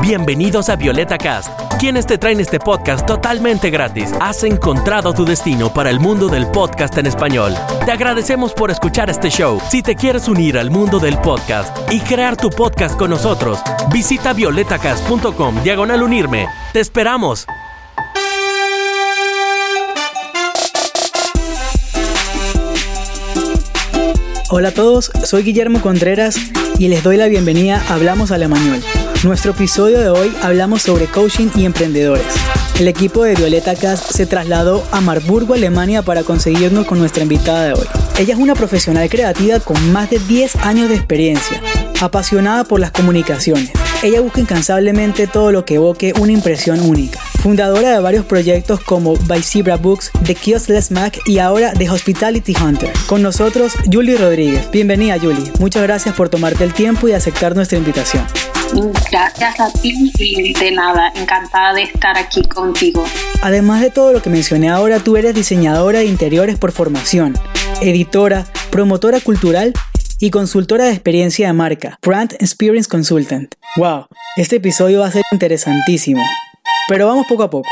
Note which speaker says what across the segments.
Speaker 1: Bienvenidos a Violeta Cast, quienes te traen este podcast totalmente gratis. Has encontrado tu destino para el mundo del podcast en español. Te agradecemos por escuchar este show. Si te quieres unir al mundo del podcast y crear tu podcast con nosotros, visita violetacast.com diagonal unirme. Te esperamos.
Speaker 2: Hola a todos, soy Guillermo Contreras y les doy la bienvenida a Hablamos Alemañol. Nuestro episodio de hoy hablamos sobre coaching y emprendedores. El equipo de Violeta Cast se trasladó a Marburgo, Alemania para conseguirnos con nuestra invitada de hoy. Ella es una profesional creativa con más de 10 años de experiencia, apasionada por las comunicaciones. Ella busca incansablemente todo lo que evoque una impresión única. Fundadora de varios proyectos como By Zebra Books, The Kioskless Mac y ahora The Hospitality Hunter. Con nosotros, Julie Rodríguez. Bienvenida, Julie. Muchas gracias por tomarte el tiempo y aceptar nuestra invitación.
Speaker 3: Gracias a ti y de nada, encantada de estar aquí contigo.
Speaker 2: Además de todo lo que mencioné ahora, tú eres diseñadora de interiores por formación, editora, promotora cultural y consultora de experiencia de marca, Brand Experience Consultant. ¡Wow! Este episodio va a ser interesantísimo. Pero vamos poco a poco.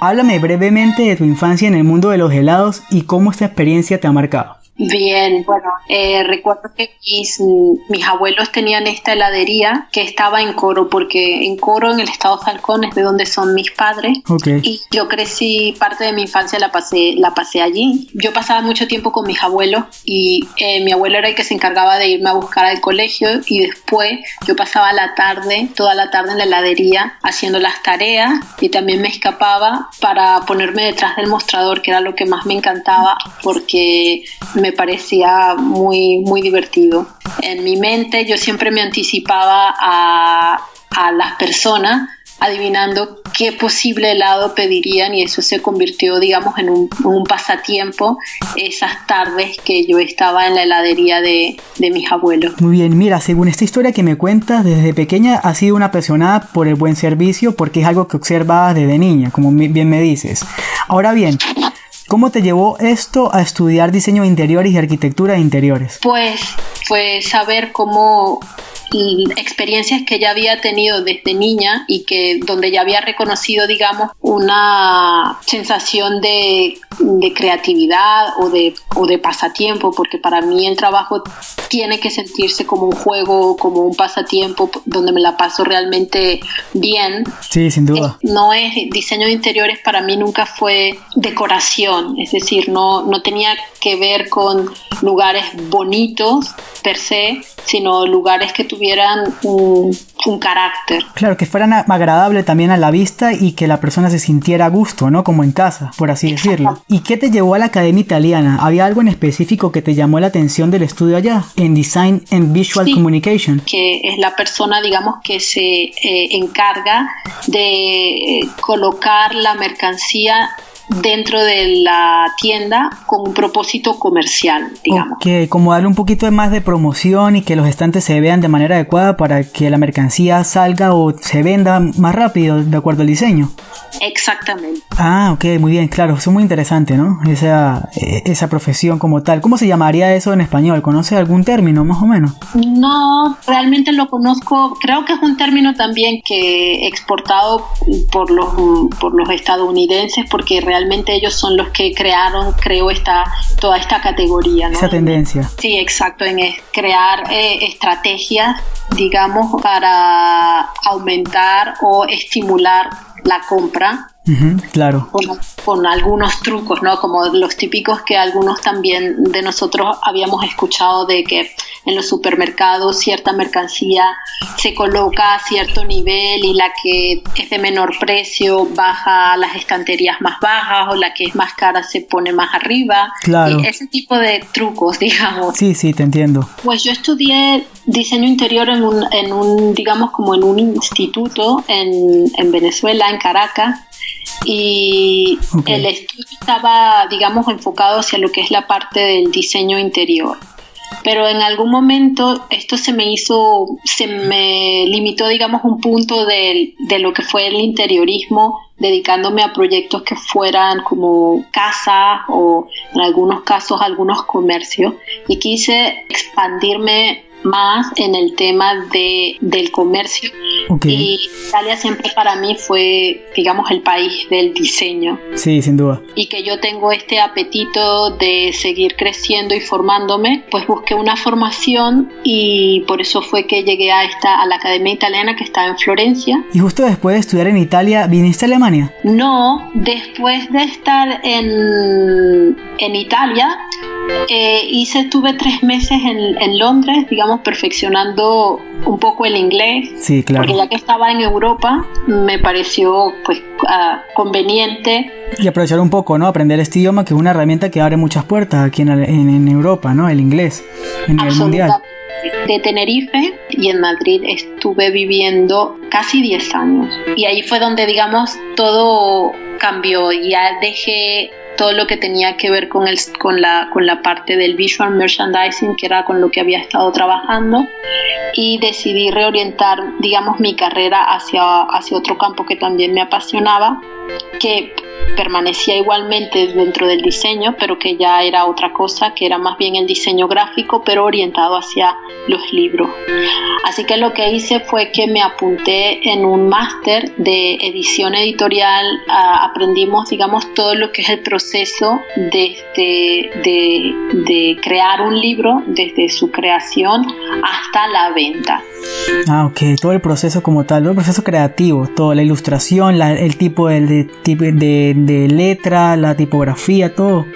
Speaker 2: Háblame brevemente de tu infancia en el mundo de los helados y cómo esta experiencia te ha marcado.
Speaker 3: Bien, bueno, eh, recuerdo que mis, mis, abuelos tenían esta heladería que estaba en Coro, porque en Coro, en el estado Falcón, es de donde son mis padres. Y yo crecí, parte de mi infancia la pasé, la pasé allí. Yo pasaba mucho tiempo con mis abuelos y eh, mi abuelo era el que se encargaba de irme a buscar al colegio y después yo pasaba la tarde, toda la tarde en la heladería haciendo las tareas y también me escapaba para ponerme detrás del mostrador, que era lo que más me encantaba porque me me parecía muy, muy divertido. En mi mente yo siempre me anticipaba a, a las personas adivinando qué posible helado pedirían y eso se convirtió, digamos, en un, pasatiempo esas tardes que yo estaba en la heladería de, de, mis abuelos.
Speaker 2: Muy bien, mira, según esta historia que me cuentas, desde pequeña has sido una apasionada por el buen servicio porque es algo que observabas desde niña, como bien me dices. Ahora bien, ¿Cómo te llevó esto a estudiar diseño de interiores y arquitectura de interiores?
Speaker 3: Pues fue saber cómo experiencias que ya había tenido desde niña y que donde ya había reconocido, digamos, una sensación de, de creatividad o de, o de pasatiempo, porque para mí el trabajo tiene que sentirse como un juego, como un pasatiempo donde me la paso realmente bien.
Speaker 2: Sí, sin duda.
Speaker 3: No es diseño de interiores para mí nunca fue decoración, es decir, no, no tenía que ver con lugares bonitos per se, sino lugares que tuvieran un, carácter.
Speaker 2: Claro, que fueran agradables también a la vista y que la persona se sintiera a gusto, ¿no? Como en casa, por así decirlo. ¿Y qué te llevó a la Academia Italiana? ¿Había algo en específico que te llamó la atención del estudio allá, en Design and Visual Communication?
Speaker 3: Que es la persona, digamos, que se eh, encarga de colocar la mercancía dentro de la tienda con un propósito comercial, digamos.
Speaker 2: Ok, como darle un poquito más de promoción y que los estantes se vean de manera adecuada para que la mercancía salga o se venda más rápido de acuerdo al diseño.
Speaker 3: Exactamente.
Speaker 2: Ah, ok, muy bien, claro, eso es muy interesante, ¿no? Esa, eh, esa profesión como tal. ¿Cómo se llamaría eso en español? ¿Conoce algún término más o menos?
Speaker 3: No, realmente lo conozco, creo que es un término también que exportado por los, por los estadounidenses porque realmente ellos son los que crearon, creo, esta, toda esta categoría, ¿no?
Speaker 2: Esa tendencia.
Speaker 3: Sí, exacto, en crear eh, estrategias, digamos, para aumentar o estimular la compra
Speaker 2: claro.
Speaker 3: Con, algunos trucos, ¿no? Como los típicos que algunos también de nosotros habíamos escuchado de que en los supermercados cierta mercancía se coloca a cierto nivel y la que es de menor precio baja a las estanterías más bajas o la que es más cara se pone más arriba.
Speaker 2: Claro.
Speaker 3: ese tipo de trucos, digamos.
Speaker 2: Sí, sí, te entiendo.
Speaker 3: Pues yo estudié diseño interior en un, en un digamos, como en un instituto en, en Venezuela, en Caracas y el estudio estaba, digamos, enfocado hacia lo que es la parte del diseño interior. Pero en algún momento esto se me hizo, se me limitó, digamos, un punto de, de lo que fue el interiorismo, dedicándome a proyectos que fueran como casas o en algunos casos algunos comercios. Y quise expandirme más en el tema de, del comercio. Y Italia siempre para mí fue, digamos, el país del diseño.
Speaker 2: Sí, sin duda.
Speaker 3: Y que yo tengo este apetito de seguir creciendo y formándome, pues busqué una formación y por eso fue que llegué a esta a la Academia Italiana que está en Florencia.
Speaker 2: ¿Y justo después de estudiar en Italia viniste a Alemania?
Speaker 3: No, después de estar en, en Italia, eh, hice, estuve tres meses en, en, Londres, digamos, perfeccionando un poco el inglés.
Speaker 2: Sí, claro.
Speaker 3: Porque ya que estaba en Europa, me pareció pues uh, conveniente.
Speaker 2: Y aprovechar un poco, ¿no? Aprender este idioma, que es una herramienta que abre muchas puertas aquí en, en, en Europa, ¿no? El inglés, en el mundial.
Speaker 3: De Tenerife y en Madrid estuve viviendo casi 10 años. Y ahí fue donde, digamos, todo cambió. Ya dejé todo lo que tenía que ver con, el, con, la, con la parte del visual merchandising, que era con lo que había estado trabajando, y decidí reorientar, digamos, mi carrera hacia, hacia otro campo que también me apasionaba, que permanecía igualmente dentro del diseño, pero que ya era otra cosa, que era más bien el diseño gráfico, pero orientado hacia los libros. Así que lo que hice fue que me apunté en un máster de edición editorial, aprendimos, digamos, todo lo que es el proceso desde de, de crear un libro, desde su creación hasta la venta.
Speaker 2: Ah, ok, todo el proceso como tal, todo el proceso creativo, toda la ilustración, el tipo de, de letra, la tipografía, todo.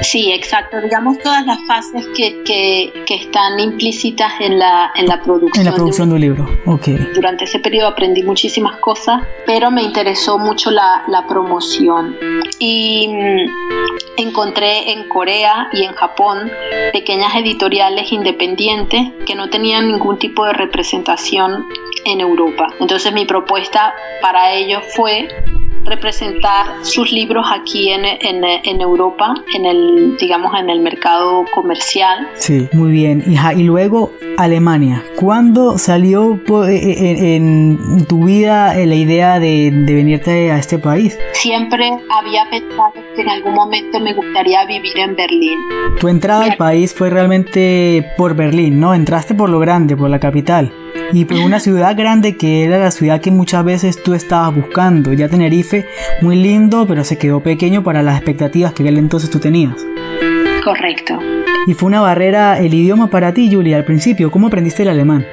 Speaker 3: Sí, exacto. Digamos todas las fases que, que, que, están implícitas en la, en la producción.
Speaker 2: En la producción de un, libro, ok.
Speaker 3: Durante ese periodo aprendí muchísimas cosas, pero me interesó mucho la, la promoción. Y mm, encontré en Corea y en Japón pequeñas editoriales independientes que no tenían ningún tipo de representación en Europa. Entonces mi propuesta para ellos fue representar sus libros aquí en, en, en, Europa, en el, digamos, en el mercado comercial.
Speaker 2: Sí, muy bien. Y, y luego Alemania. ¿Cuándo salió eh, eh, en, tu vida eh, la idea de, de, venirte a este país?
Speaker 3: Siempre había pensado que en algún momento me gustaría vivir en Berlín.
Speaker 2: Tu entrada al país fue realmente por Berlín, ¿no? Entraste por lo grande, por la capital. Y por una ciudad grande que era la ciudad que muchas veces tú estabas buscando. Ya Tenerife, muy lindo, pero se quedó pequeño para las expectativas que aquel entonces tú tenías.
Speaker 3: Correcto.
Speaker 2: ¿Y fue una barrera el idioma para ti, Julia, al principio? ¿Cómo aprendiste el alemán?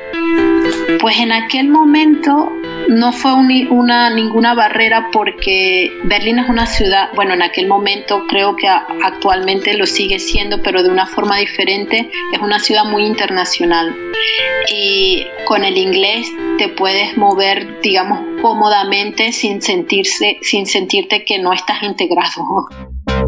Speaker 3: Pues en aquel momento no fue una, ninguna barrera porque Berlín es una ciudad, bueno, en aquel momento creo que actualmente lo sigue siendo, pero de una forma diferente, es una ciudad muy internacional. Y con el inglés te puedes mover, digamos, cómodamente sin sentirse, sin sentirte que no estás integrado.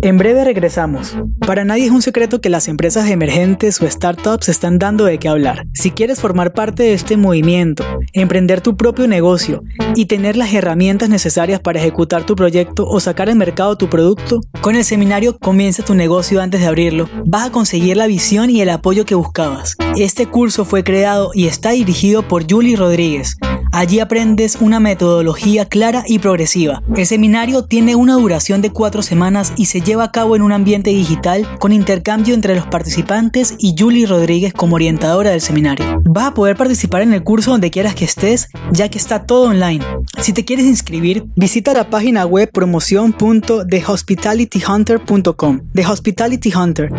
Speaker 2: En breve regresamos. Para nadie es un secreto que las empresas emergentes o startups están dando de qué hablar. Si quieres formar parte de este movimiento, emprender tu propio negocio y tener las herramientas necesarias para ejecutar tu proyecto o sacar al mercado tu producto, con el seminario Comienza tu negocio antes de abrirlo, vas a conseguir la visión y el apoyo que buscabas. Este curso fue creado y está dirigido por Julie Rodríguez. Allí aprendes una metodología clara y progresiva. El seminario tiene una duración de cuatro semanas y se lleva a cabo en un ambiente digital con intercambio entre los participantes y Julie Rodríguez como orientadora del seminario. Vas a poder participar en el curso donde quieras que estés, ya que está todo online. Si te quieres inscribir, visita la página web promoción.thehospitalityhunter.com. The Hospitality Hunter.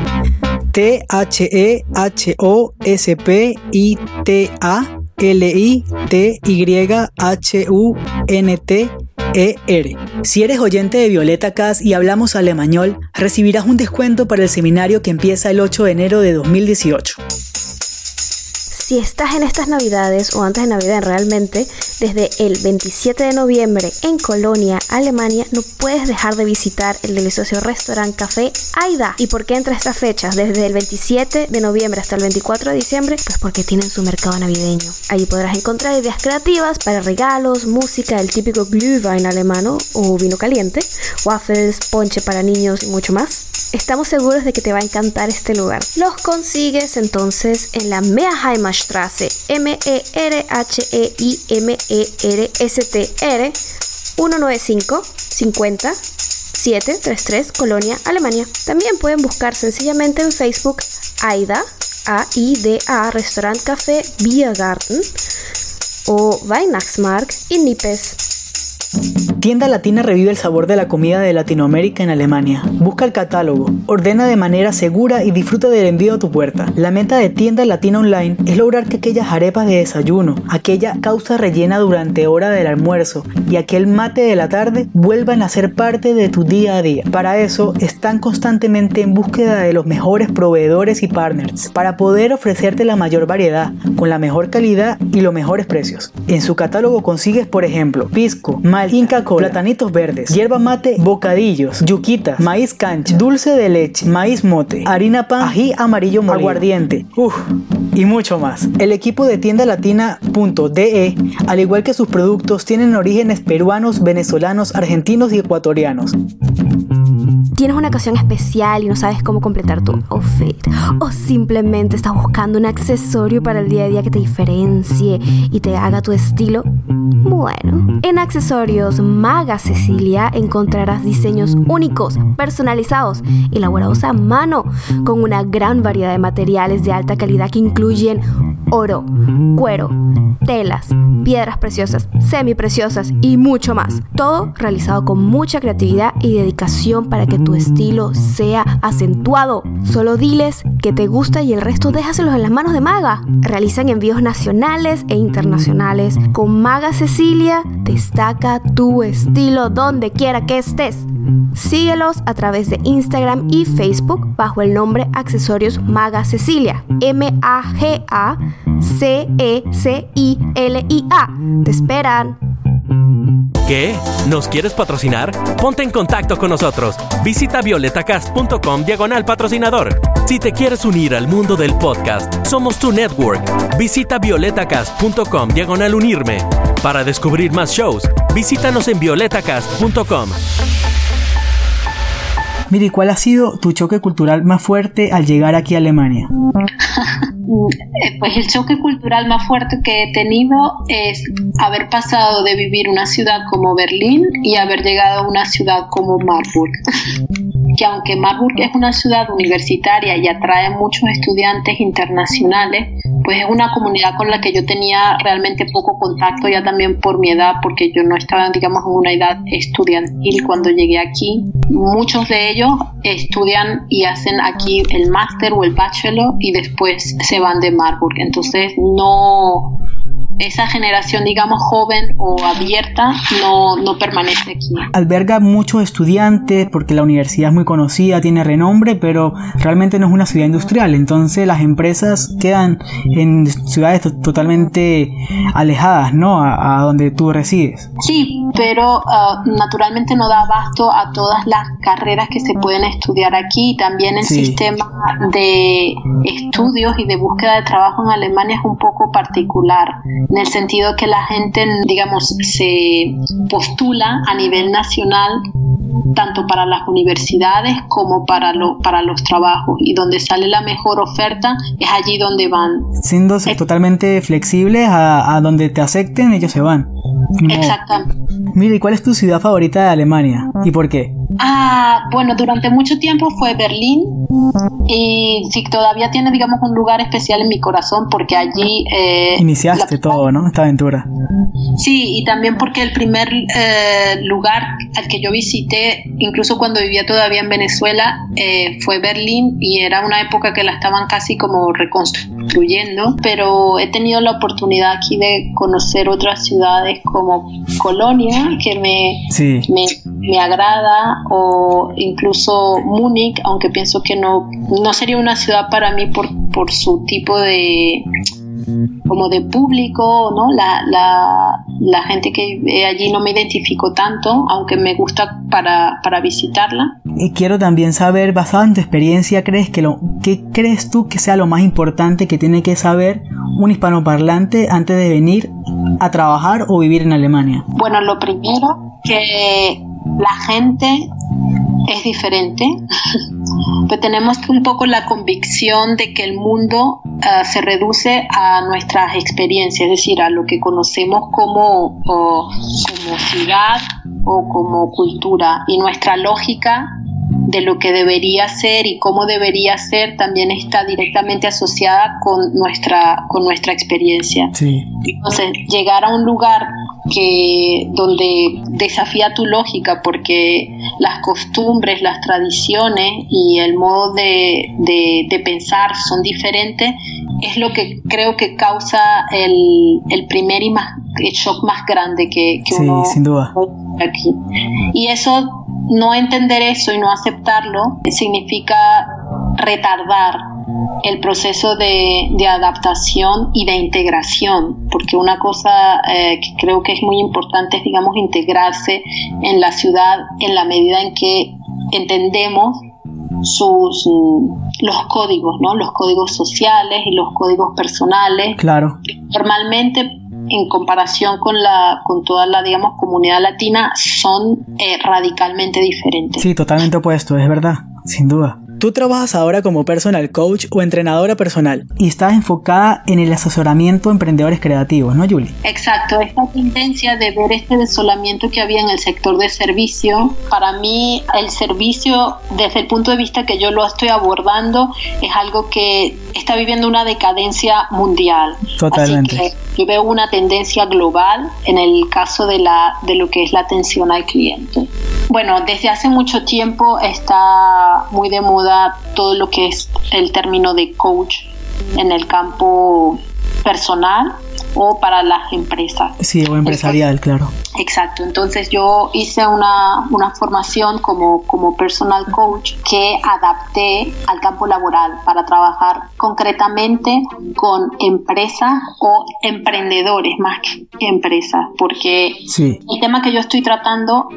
Speaker 2: T-H-E-H-O-S-P-I-T-A L-I-T-Y-H-U-N-T-E-R. Si eres oyente de Violeta Cas y hablamos alemán, recibirás un descuento para el seminario que empieza el 8 de enero de 2018.
Speaker 4: Si estás en estas navidades o antes de Navidad realmente, desde el 27 de noviembre en Colonia, Alemania, no puedes dejar de visitar el delicioso restaurante Café Aida. ¿Y por qué entre estas fechas? Desde el 27 de noviembre hasta el 24 de diciembre, pues porque tienen su mercado navideño. Allí podrás encontrar ideas creativas para regalos, música, el típico Glühwein alemano o vino caliente, waffles, ponche para niños y mucho más. Estamos seguros de que te va a encantar este lugar. Los consigues entonces en la Meerheimerstraße, M-E-R-H-E-I-M-E-R-S-T-R, 195 50 733 Colonia, Alemania. También pueden buscar sencillamente en Facebook AIDA AIDA Restaurant Café Biergarten o Weihnachtsmarkt in Nipes.
Speaker 2: Tienda Latina revive el sabor de la comida de Latinoamérica en Alemania. Busca el catálogo, ordena de manera segura y disfruta del envío a tu puerta. La meta de Tienda Latina Online es lograr que aquellas arepas de desayuno, aquella causa rellena durante hora del almuerzo y aquel mate de la tarde vuelvan a ser parte de tu día a día. Para eso están constantemente en búsqueda de los mejores proveedores y partners para poder ofrecerte la mayor variedad, con la mejor calidad y los mejores precios. En su catálogo consigues, por ejemplo, pisco, mal, inca platanitos verdes, hierba mate, bocadillos, yuquita, maíz cancha, dulce de leche, maíz mote, harina pan, ají amarillo molido, aguardiente, uff, y mucho más. El equipo de tienda latina.de, al igual que sus productos, tienen orígenes peruanos, venezolanos, argentinos y ecuatorianos
Speaker 4: tienes una ocasión especial y no sabes cómo completar tu outfit, o simplemente estás buscando un accesorio para el día a día que te diferencie y te haga tu estilo, bueno, en Accesorios Maga Cecilia encontrarás diseños únicos, personalizados, elaborados a mano, con una gran variedad de materiales de alta calidad que incluyen oro, cuero, telas, piedras preciosas, semipreciosas y mucho más. Todo realizado con mucha creatividad y dedicación para que tu estilo sea acentuado. Solo diles que te gusta y el resto déjaselos en las manos de Maga. Realizan envíos nacionales e internacionales. Con Maga Cecilia destaca tu estilo donde quiera que estés. Síguelos a través de Instagram y Facebook bajo el nombre Accesorios Maga Cecilia. M-A-G-A C-E-C-I-L-I-A. Te esperan.
Speaker 1: ¿Qué? ¿Nos quieres patrocinar? Ponte en contacto con nosotros. Visita violetacast.com diagonal patrocinador. Si te quieres unir al mundo del podcast, somos tu network. Visita violetacast.com diagonal unirme. Para descubrir más shows, visítanos en violetacast.com.
Speaker 2: Miri, ¿cuál ha sido tu choque cultural más fuerte al llegar aquí a Alemania?
Speaker 3: Eh, pues el choque cultural más fuerte que he tenido es haber pasado de vivir una ciudad como Berlín y haber llegado a una ciudad como Marburg. que aunque Marburg es una ciudad universitaria y atrae muchos estudiantes internacionales, pues es una comunidad con la que yo tenía realmente poco contacto ya también por mi edad, porque yo no estaba, digamos, en una edad estudiantil cuando llegué aquí. Muchos de ellos estudian y hacen aquí el máster o el bachelor y después se van de Marburg. Entonces no esa generación, digamos, joven o abierta no, no permanece aquí.
Speaker 2: Alberga muchos estudiantes porque la universidad es muy conocida, tiene renombre, pero realmente no es una ciudad industrial. Entonces las empresas quedan en ciudades totalmente alejadas, ¿no? A, donde tú resides.
Speaker 3: Sí, pero ah, naturalmente no da abasto a todas las carreras que se pueden estudiar aquí. También el sistema de estudios y de búsqueda de trabajo en Alemania es un poco particular en el sentido que la gente, digamos, se postula a nivel nacional tanto para las universidades como para, lo, para los trabajos y donde sale la mejor oferta es allí donde van.
Speaker 2: Siendo totalmente flexibles a, a, donde te acepten, ellos se van.
Speaker 3: Exactamente.
Speaker 2: Mire, ¿cuál es tu ciudad favorita de Alemania y por qué?
Speaker 3: Ah, bueno, durante mucho tiempo fue Berlín y sí, todavía tiene, digamos, un lugar especial en mi corazón porque allí...
Speaker 2: Eh, Iniciaste todo, ¿no? Esta aventura.
Speaker 3: Sí, y también porque el primer eh, lugar al que yo visité, incluso cuando vivía todavía en Venezuela, eh, fue Berlín y era una época que la estaban casi como reconstruyendo, pero he tenido la oportunidad aquí de conocer otras ciudades como Colonia, que me, me, me agrada o incluso Múnich, aunque pienso que no, no sería una ciudad para mí por, por su tipo de como de público, ¿no? La, la, la gente que allí no me identifico tanto, aunque me gusta para, para, visitarla.
Speaker 2: Y quiero también saber, basado en tu experiencia, ¿crees que lo, ¿qué crees tú que sea lo más importante que tiene que saber un hispanoparlante antes de venir a trabajar o vivir en Alemania?
Speaker 3: Bueno, lo primero que la gente es diferente, pero tenemos un poco la convicción de que el mundo ah, se reduce a nuestras experiencias, es decir, a lo que conocemos como, como ciudad o como cultura. Y nuestra lógica de lo que debería ser y cómo debería ser también está directamente asociada con nuestra, con nuestra experiencia. Entonces, llegar a un lugar que donde desafía tu lógica porque las costumbres, las tradiciones y el modo de, de, pensar son diferentes, es lo que creo que causa el, el primer y más, el shock más grande que, que
Speaker 2: sí, sin duda.
Speaker 3: aquí. Y eso, no entender eso y no aceptarlo, significa retardar el proceso de, adaptación y de integración, porque una cosa eh, que creo que es muy importante es, digamos, integrarse en la ciudad en la medida en que entendemos sus los códigos, ¿no? Los códigos sociales y los códigos personales.
Speaker 2: Claro.
Speaker 3: Normalmente en comparación con la con toda la digamos comunidad latina son eh, radicalmente diferentes.
Speaker 2: Sí, totalmente opuesto, es verdad, sin duda. Tú trabajas ahora como personal coach o entrenadora personal y estás enfocada en el asesoramiento de emprendedores creativos, ¿no, Julie?
Speaker 3: Exacto, esta tendencia de ver este desolamiento que había en el sector de servicio, para mí el servicio desde el punto de vista que yo lo estoy abordando es algo que está viviendo una decadencia mundial.
Speaker 2: Totalmente.
Speaker 3: yo veo una tendencia global en el caso de, la, de lo que es la atención al cliente. Bueno, desde hace mucho tiempo está muy de moda todo lo que es el término de coach en el campo personal o para las empresas.
Speaker 2: Sí, o empresarial, claro.
Speaker 3: Exacto, entonces yo hice una, una, formación como, como personal coach que adapté al campo laboral para trabajar concretamente con empresas o emprendedores más que empresas, porque el tema que yo estoy tratando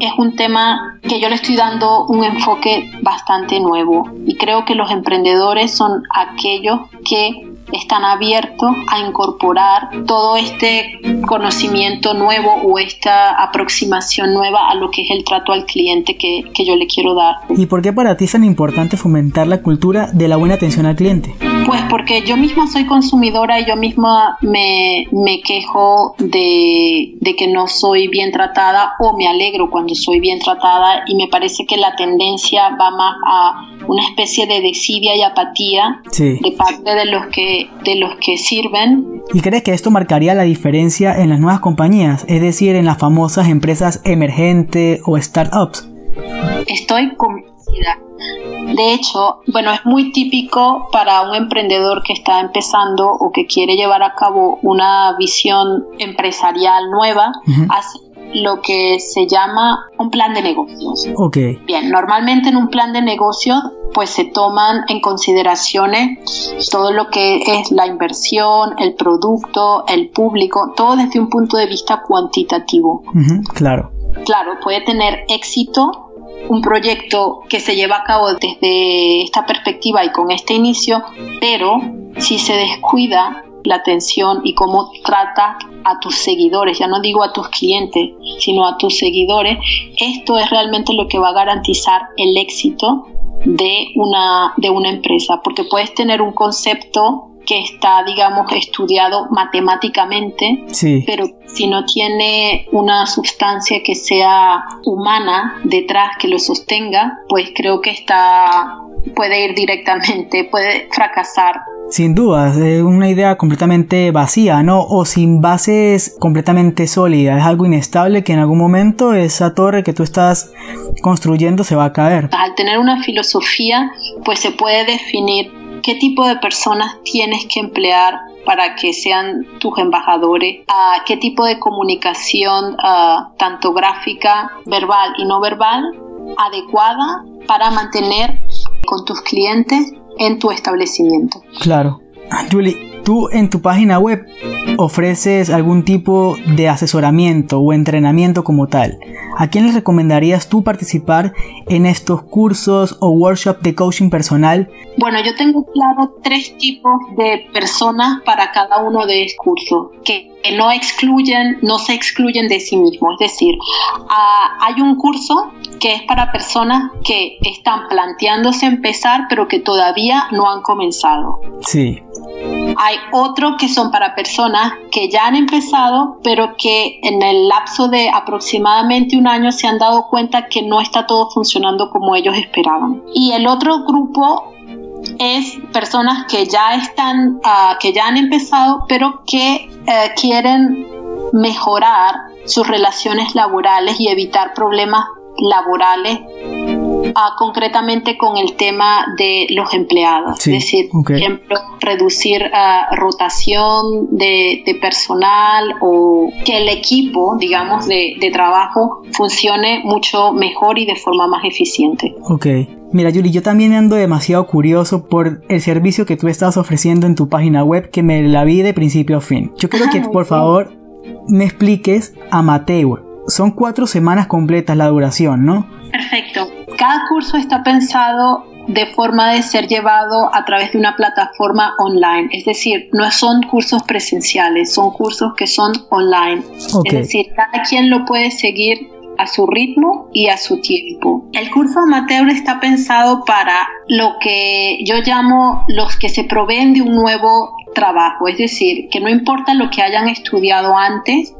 Speaker 3: es un tema que yo le estoy dando un enfoque bastante nuevo y creo que los emprendedores son aquellos que están abiertos a incorporar todo este conocimiento nuevo o esta aproximación nueva a lo que es el trato al cliente que, que yo le quiero dar.
Speaker 2: ¿Y por qué para ti es tan importante fomentar la cultura de la buena atención al cliente?
Speaker 3: Pues porque yo misma soy consumidora y yo misma me, me quejo de, de, que no soy bien tratada o me alegro cuando soy bien tratada y me parece que la tendencia va más a una especie de desidia y apatía de parte de los que de los que sirven.
Speaker 2: ¿Y crees que esto marcaría la diferencia en las nuevas compañías, es decir, en las famosas empresas emergentes o startups?
Speaker 3: Estoy convencida. De hecho, bueno, es muy típico para un emprendedor que está empezando o que quiere llevar a cabo una visión empresarial nueva, lo que se llama un plan de negocios.
Speaker 2: Ok.
Speaker 3: Bien, normalmente en un plan de negocios pues se toman en consideraciones todo lo que es la inversión, el producto, el público, todo desde un punto de vista cuantitativo.
Speaker 2: claro.
Speaker 3: Claro, puede tener éxito un proyecto que se lleva a cabo desde esta perspectiva y con este inicio, pero si se descuida la atención y cómo trata a tus seguidores, ya no digo a tus clientes, sino a tus seguidores, esto es realmente lo que va a garantizar el éxito de una, de una empresa, porque puedes tener un concepto que está, digamos, estudiado matemáticamente, pero si no tiene una sustancia que sea humana detrás que lo sostenga, pues creo que está puede ir directamente, puede fracasar
Speaker 2: sin duda, es una idea completamente vacía, ¿no? O sin bases completamente sólidas. Es algo inestable que en algún momento esa torre que tú estás construyendo se va a caer.
Speaker 3: Al tener una filosofía, pues se puede definir qué tipo de personas tienes que emplear para que sean tus embajadores, a qué tipo de comunicación, tanto gráfica, verbal y no verbal, adecuada para mantener con tus clientes en tu establecimiento.
Speaker 2: Claro. Julie, tú en tu página web ofreces algún tipo de asesoramiento o entrenamiento como tal. ¿A quién les recomendarías tú participar en estos cursos o workshops de coaching personal?
Speaker 3: Bueno, yo tengo claro tres tipos de personas para cada uno de estos cursos, que no excluyen, no se excluyen de sí mismos. Es decir, ah, hay un curso que es para personas que están planteándose empezar pero que todavía no han comenzado.
Speaker 2: Sí.
Speaker 3: Hay otros que son para personas que ya han empezado, pero que en el lapso de aproximadamente un año se han dado cuenta que no está todo funcionando como ellos esperaban. Y el otro grupo es personas que ya están, ah, que ya han empezado, pero que eh, quieren mejorar sus relaciones laborales y evitar problemas laborales Ah, concretamente con el tema de los empleados, es decir, por ejemplo, reducir uh, rotación de, personal o que el equipo, digamos, de, de, trabajo funcione mucho mejor y de forma más eficiente.
Speaker 2: Ok. Mira, Yuri, yo también ando demasiado curioso por el servicio que tú estás ofreciendo en tu página web que me la vi de principio a fin. Yo quiero que, por favor, me expliques amateur. Son cuatro semanas completas la duración, ¿no?
Speaker 3: Perfecto. Cada curso está pensado de forma de ser llevado a través de una plataforma online. Es decir, no son cursos presenciales, son cursos que son online. Es decir, cada quien lo puede seguir a su ritmo y a su tiempo. El curso amateur está pensado para lo que yo llamo los que se proveen de un nuevo trabajo, es decir, que no importa lo que hayan estudiado antes,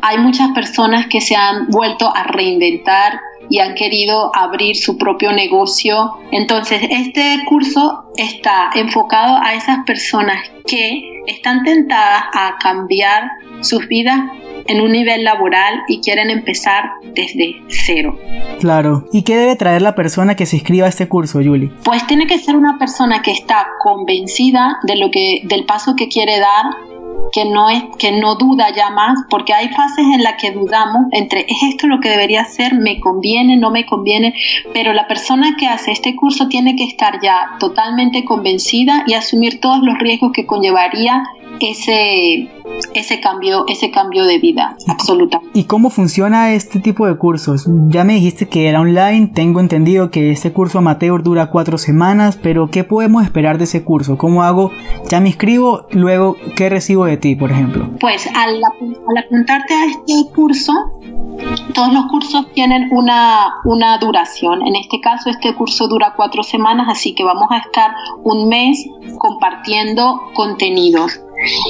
Speaker 3: hay muchas personas que se han vuelto a reinventar y han querido abrir su propio negocio. Entonces, este curso está enfocado a esas personas que están tentadas a cambiar sus vidas en un nivel laboral y quieren empezar desde cero.
Speaker 2: Claro. ¿Y qué debe traer la persona que se inscriba a este curso, Julie?
Speaker 3: Pues tiene que ser una persona que está convencida de lo que del paso que quiere dar que no es que no duda ya más porque hay fases en las que dudamos entre es esto lo que debería hacer me conviene no me conviene pero la persona que hace este curso tiene que estar ya totalmente convencida y asumir todos los riesgos que conllevaría ese, ese, cambio, ese cambio de vida, absoluta.
Speaker 2: ¿Y cómo funciona este tipo de cursos? Ya me dijiste que era online, tengo entendido que este curso amateur dura cuatro semanas, pero ¿qué podemos esperar de ese curso? ¿Cómo hago? Ya me inscribo, luego, ¿qué recibo de ti, por ejemplo?
Speaker 3: Pues al, al apuntarte a este curso, todos los cursos tienen una, una duración. En este caso, este curso dura cuatro semanas, así que vamos a estar un mes compartiendo contenidos.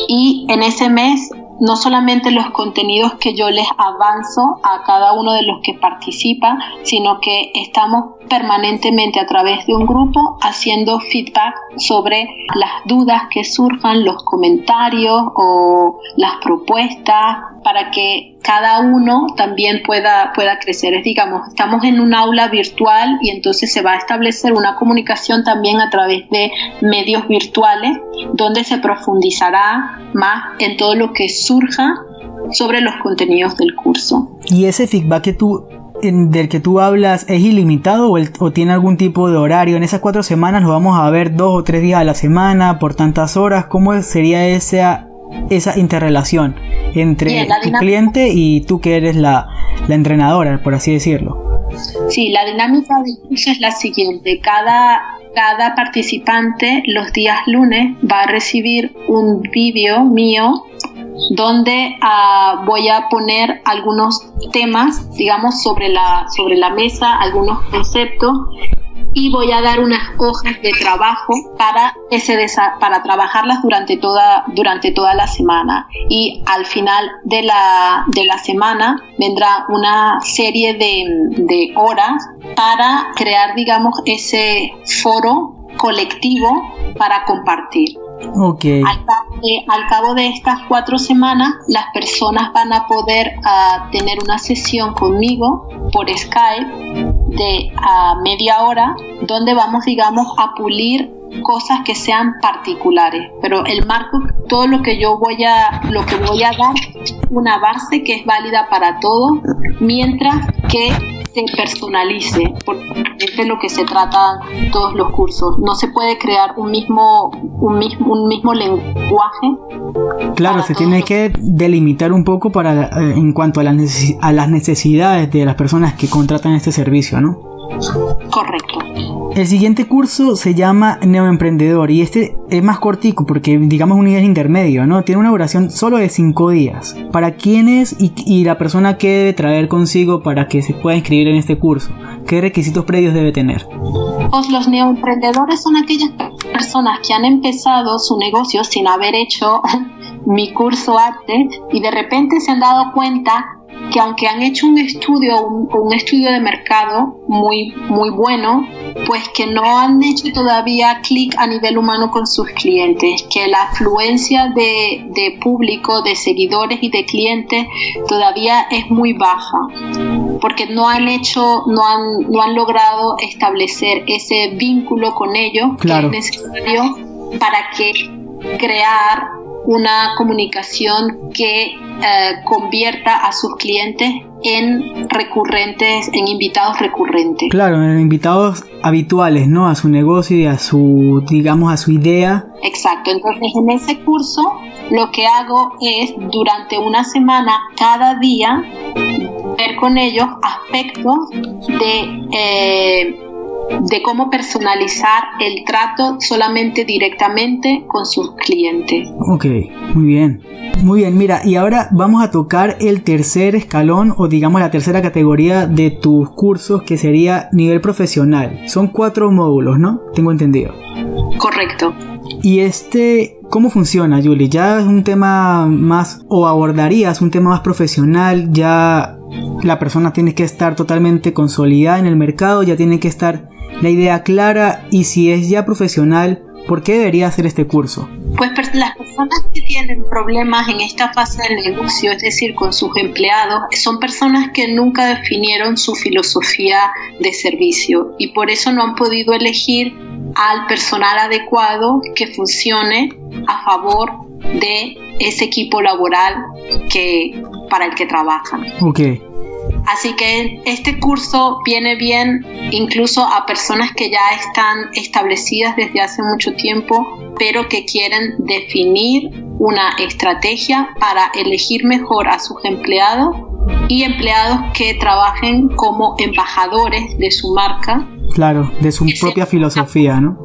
Speaker 3: Y en ese mes no solamente los contenidos que yo les avanzo a cada uno de los que participa, sino que estamos permanentemente a través de un grupo haciendo feedback sobre las dudas que surjan, los comentarios o las propuestas para que cada uno también pueda, pueda crecer. Es, digamos, estamos en un aula virtual y entonces se va a establecer una comunicación también a través de medios virtuales donde se profundizará más en todo lo que surja sobre los contenidos del curso.
Speaker 2: Y ese feedback que tú del que tú hablas es ilimitado o, tiene algún tipo de horario? En esas cuatro semanas lo vamos a ver dos o tres días a la semana por tantas horas. ¿Cómo sería esa, esa interrelación entre tu cliente y tú que eres la, la entrenadora, por así decirlo?
Speaker 3: Sí, la dinámica del curso es la siguiente. Cada, cada participante los días lunes va a recibir un vídeo mío donde uh, voy a poner algunos temas, digamos, sobre la, sobre la mesa, algunos conceptos y voy a dar unas hojas de trabajo para, para trabajarlas durante toda, durante toda la semana. Y al final de la, de la semana vendrá una serie de, de horas para crear, digamos, ese foro colectivo para compartir.
Speaker 2: Okay.
Speaker 3: Al, cabo de estas cuatro semanas, las personas van a poder ah, tener una sesión conmigo por Skype a media hora, donde vamos, digamos, a pulir cosas que sean particulares. Pero el marco, todo lo que yo voy a, lo que voy a dar, una base que es válida para todos, mientras que personalice, porque es de lo que se trata todos los cursos. No se puede crear un mismo, un mismo, un mismo lenguaje.
Speaker 2: Claro, se tiene que delimitar un poco para eh, en cuanto a las, a las necesidades de las personas que contratan este servicio, ¿no?
Speaker 3: Correcto.
Speaker 2: El siguiente curso se llama Neoemprendedor y este es más cortico porque digamos un nivel intermedio, ¿no? Tiene una duración solo de 5 días. ¿Para quién es y, la persona que debe traer consigo para que se pueda inscribir en este curso? ¿Qué requisitos previos debe tener?
Speaker 3: Pues los neoemprendedores son aquellas personas que han empezado su negocio sin haber hecho mi curso antes y de repente se han dado cuenta que aunque han hecho un estudio, un, estudio de mercado muy, muy bueno, pues que no han hecho todavía clic a nivel humano con sus clientes, que la afluencia de, de público, de seguidores y de clientes todavía es muy baja, porque no han hecho, no han, no han logrado establecer ese vínculo con ellos que es necesario para que crear una comunicación que eh, convierta a sus clientes en recurrentes, en invitados recurrentes.
Speaker 2: Claro, en invitados habituales, ¿no? A su negocio y a su, digamos, a su idea.
Speaker 3: Exacto, entonces en ese curso lo que hago es durante una semana, cada día, ver con ellos aspectos de... Eh, de cómo personalizar el trato solamente directamente con sus clientes.
Speaker 2: Ok, muy bien. Muy bien, mira, y ahora vamos a tocar el tercer escalón o digamos la tercera categoría de tus cursos que sería nivel profesional. Son cuatro módulos, ¿no? Tengo entendido.
Speaker 3: Correcto.
Speaker 2: Y este, ¿cómo funciona, Julie? ¿Ya es un tema más o abordarías un tema más profesional? ¿Ya la persona tiene que estar totalmente consolidada en el mercado? ¿Ya tiene que estar la idea clara y si es ya profesional, ¿por qué debería hacer este curso?
Speaker 3: Pues las personas que tienen problemas en esta fase del negocio, es decir, con sus empleados, son personas que nunca definieron su filosofía de servicio y por eso no han podido elegir al personal adecuado que funcione a favor de ese equipo laboral que para el que trabajan.
Speaker 2: Okay.
Speaker 3: Así que este curso viene bien incluso a personas que ya están establecidas desde hace mucho tiempo, pero que quieren definir una estrategia para elegir mejor a sus empleados y empleados que trabajen como embajadores de su marca.
Speaker 2: Claro, de su propia filosofía, ¿no?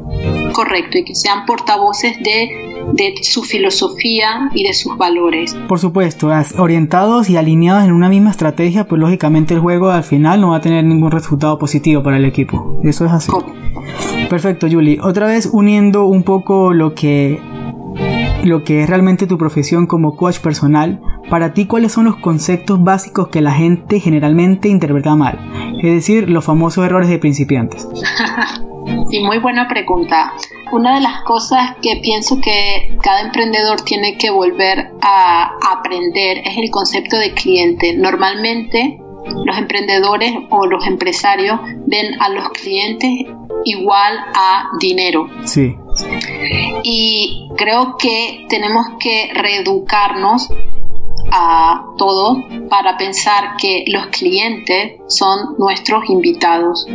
Speaker 3: Correcto, y que sean portavoces de de su filosofía y de sus valores.
Speaker 2: Por supuesto, orientados y alineados en una misma estrategia, pues lógicamente el juego al final no va a tener ningún resultado positivo para el equipo. Eso es así. Perfecto, Julie. Otra vez uniendo un poco lo que lo que es realmente tu profesión como coach personal, para ti cuáles son los conceptos básicos que la gente generalmente interpreta mal, es decir, los famosos errores de principiantes.
Speaker 3: y muy buena pregunta. Una de las cosas que pienso que cada emprendedor tiene que volver a aprender es el concepto de cliente. Normalmente los emprendedores o los empresarios ven a los clientes igual a dinero.
Speaker 2: Sí.
Speaker 3: Y creo que tenemos que reeducarnos a todos para pensar que los clientes son nuestros invitados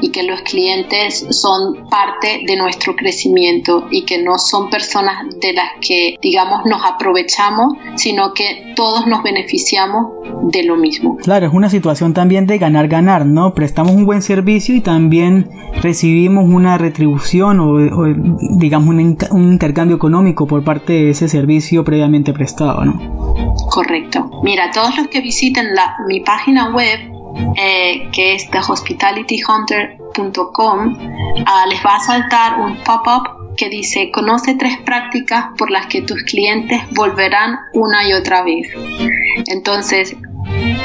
Speaker 3: y que los clientes son parte de nuestro crecimiento y que no son personas de las que, digamos, nos aprovechamos, sino que todos nos beneficiamos de lo mismo.
Speaker 2: Claro, es una situación también de ganar-ganar, ¿no? Prestamos un buen servicio y también recibimos una retribución o, digamos, un, un intercambio económico por parte de ese servicio previamente prestado, ¿no?
Speaker 3: Correcto. Mira, todos los que visiten la, mi página web eh, que es thehospitalityhunter.com, ah, les va a saltar un pop-up que dice conoce tres prácticas por las que tus clientes volverán una y otra vez. Entonces,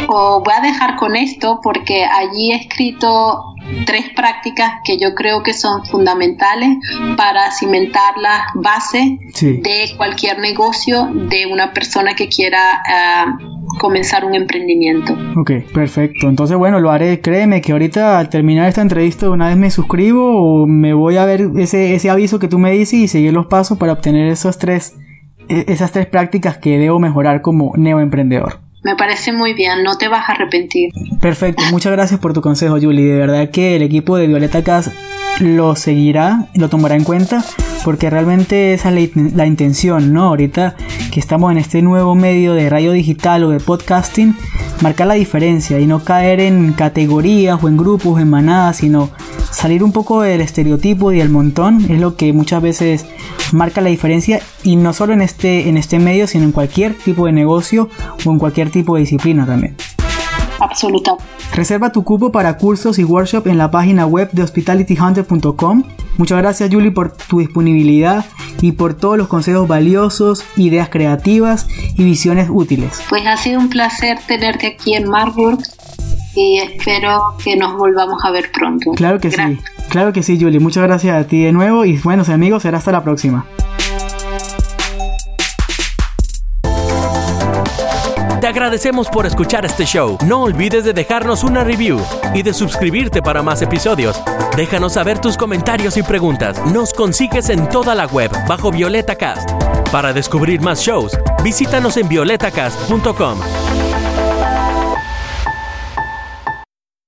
Speaker 3: o voy a dejar con esto porque allí he escrito tres prácticas que yo creo que son fundamentales para cimentar las bases de cualquier negocio de una persona que quiera ah, comenzar un emprendimiento.
Speaker 2: Ok, perfecto. Entonces, bueno, lo haré. Créeme que ahorita al terminar esta entrevista una vez me suscribo o me voy a ver ese, ese aviso que tú me dices y seguir los pasos para obtener esos tres, e, esas tres prácticas que debo mejorar como neoemprendedor.
Speaker 3: Me parece muy bien, no te vas a arrepentir.
Speaker 2: Perfecto, muchas gracias por tu consejo, Julie. De verdad que el equipo de Violeta Cas lo seguirá, lo tomará en cuenta, porque realmente esa es la, intención, ¿no? Ahorita que estamos en este nuevo medio de radio digital o de podcasting, marcar la diferencia y no caer en categorías o en grupos, en manadas, sino salir un poco del estereotipo y del montón es lo que muchas veces marca la diferencia y no solo en este, en este medio, sino en cualquier tipo de negocio o en cualquier tipo de disciplina también.
Speaker 3: Absoluta.
Speaker 2: Reserva tu cupo para cursos y workshops en la página web de hospitalityhunter.com. Muchas gracias Julie por tu disponibilidad y por todos los consejos valiosos, ideas creativas y visiones útiles.
Speaker 3: Pues ha sido un placer tenerte aquí en Marburg y espero que nos volvamos a ver pronto.
Speaker 2: Claro que sí, claro que sí Julie. Muchas gracias a ti de nuevo y buenos amigos, será hasta la próxima.
Speaker 1: Te agradecemos por escuchar este show. No olvides de dejarnos una review y de suscribirte para más episodios. Déjanos saber tus comentarios y preguntas. Nos consigues en toda la web bajo Violeta Cast. Para descubrir más shows, visítanos en violetacast.com.